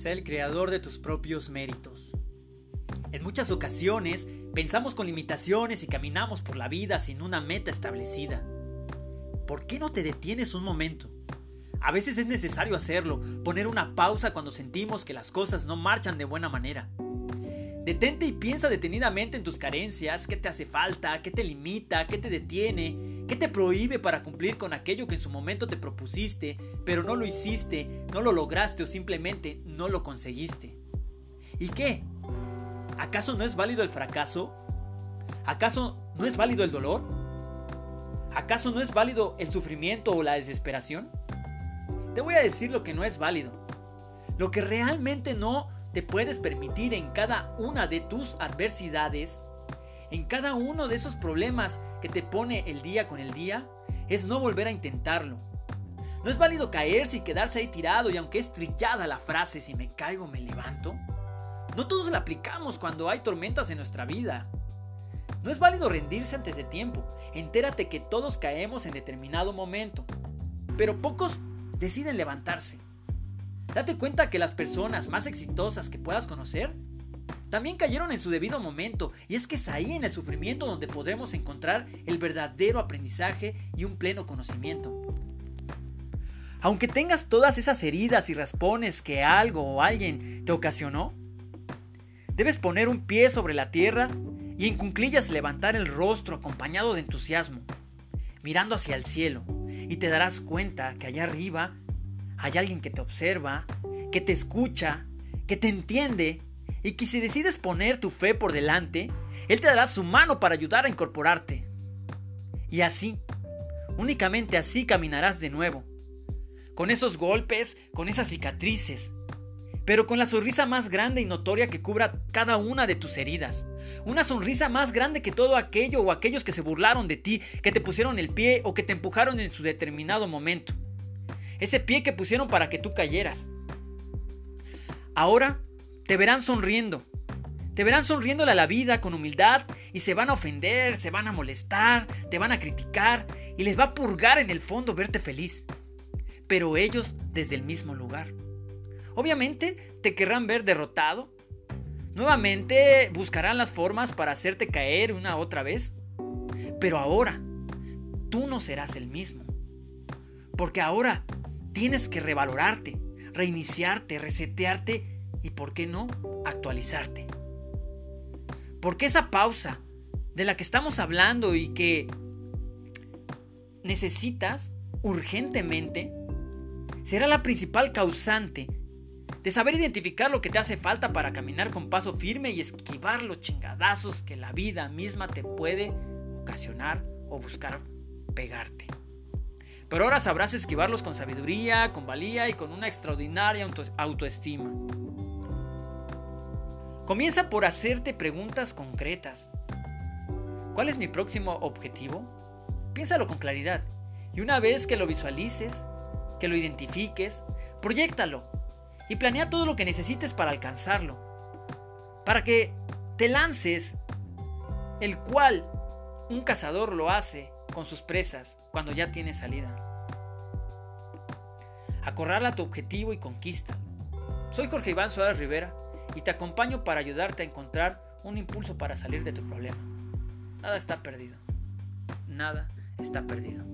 Sé el creador de tus propios méritos. En muchas ocasiones pensamos con limitaciones y caminamos por la vida sin una meta establecida. ¿Por qué no te detienes un momento? A veces es necesario hacerlo, poner una pausa cuando sentimos que las cosas no marchan de buena manera. Detente y piensa detenidamente en tus carencias, qué te hace falta, qué te limita, qué te detiene, qué te prohíbe para cumplir con aquello que en su momento te propusiste, pero no lo hiciste, no lo lograste o simplemente no lo conseguiste. ¿Y qué? ¿Acaso no es válido el fracaso? ¿Acaso no es válido el dolor? ¿Acaso no es válido el sufrimiento o la desesperación? Te voy a decir lo que no es válido. Lo que realmente no te puedes permitir en cada una de tus adversidades, en cada uno de esos problemas que te pone el día con el día, es no volver a intentarlo. No es válido caerse y quedarse ahí tirado y aunque es trillada la frase si me caigo me levanto, no todos la aplicamos cuando hay tormentas en nuestra vida. No es válido rendirse antes de tiempo. Entérate que todos caemos en determinado momento, pero pocos deciden levantarse. Date cuenta que las personas más exitosas que puedas conocer también cayeron en su debido momento y es que es ahí en el sufrimiento donde podremos encontrar el verdadero aprendizaje y un pleno conocimiento. Aunque tengas todas esas heridas y raspones que algo o alguien te ocasionó, debes poner un pie sobre la tierra y en cunclillas levantar el rostro acompañado de entusiasmo, mirando hacia el cielo, y te darás cuenta que allá arriba hay alguien que te observa, que te escucha, que te entiende y que si decides poner tu fe por delante, Él te dará su mano para ayudar a incorporarte. Y así, únicamente así caminarás de nuevo, con esos golpes, con esas cicatrices, pero con la sonrisa más grande y notoria que cubra cada una de tus heridas. Una sonrisa más grande que todo aquello o aquellos que se burlaron de ti, que te pusieron el pie o que te empujaron en su determinado momento ese pie que pusieron para que tú cayeras. Ahora te verán sonriendo. Te verán sonriéndole a la vida con humildad y se van a ofender, se van a molestar, te van a criticar y les va a purgar en el fondo verte feliz. Pero ellos desde el mismo lugar. Obviamente te querrán ver derrotado. Nuevamente buscarán las formas para hacerte caer una otra vez. Pero ahora tú no serás el mismo. Porque ahora Tienes que revalorarte, reiniciarte, resetearte y, ¿por qué no?, actualizarte. Porque esa pausa de la que estamos hablando y que necesitas urgentemente será la principal causante de saber identificar lo que te hace falta para caminar con paso firme y esquivar los chingadazos que la vida misma te puede ocasionar o buscar pegarte. Pero ahora sabrás esquivarlos con sabiduría, con valía y con una extraordinaria autoestima. Comienza por hacerte preguntas concretas. ¿Cuál es mi próximo objetivo? Piénsalo con claridad y una vez que lo visualices, que lo identifiques, proyectalo y planea todo lo que necesites para alcanzarlo. Para que te lances, el cual un cazador lo hace con sus presas cuando ya tiene salida. Acorrala tu objetivo y conquista. Soy Jorge Iván Suárez Rivera y te acompaño para ayudarte a encontrar un impulso para salir de tu problema. Nada está perdido. Nada está perdido.